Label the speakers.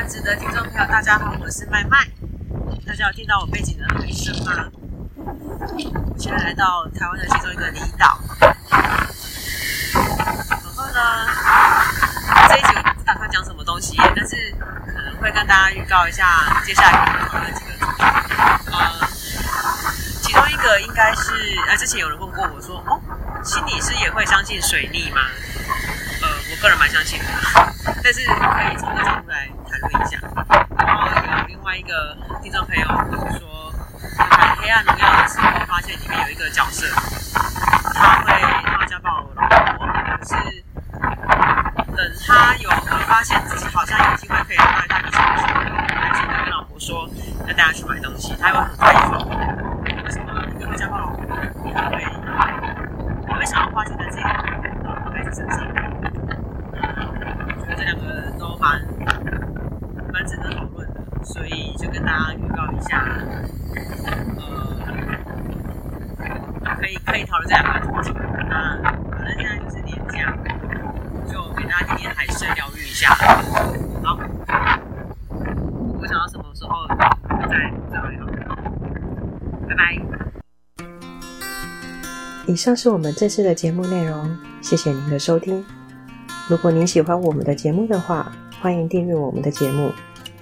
Speaker 1: 关子的听众朋友，大家好，我是麦麦。大家有听到我背景的回声吗？我现在来到台湾的其中一个离岛。然后呢，这一集我不打算讲什么东西，但是可能会跟大家预告一下接下来可能讨论的几个主题。呃，其中一个应该是，呃，之前有人问过我说，哦，心理师也会相信水逆吗？呃，我个人蛮相信的，但是可以从这角度来。谈论一下，然后有另外一个听众朋友就是说，看《黑暗荣耀》的时候，发现里面有一个角色，他会他家暴老婆，可是等他有发现自己好像有机会可以带他一起去，还记得跟老婆说要带他去买东西，他又很怀疑说，为什么一个家暴老婆，会他会想要发现在自己的孩子身上？我觉得这两个都蛮。蛮值得讨论的，所以就跟大家预告一下，呃，可以可以讨论这两个主题。那反正现在就是年假，就给大家今天海声疗愈一下。好，我想要什么时候再再来好，拜拜。
Speaker 2: 以上是我们这次的节目内容，谢谢您的收听。如果您喜欢我们的节目的话，欢迎订阅我们的节目。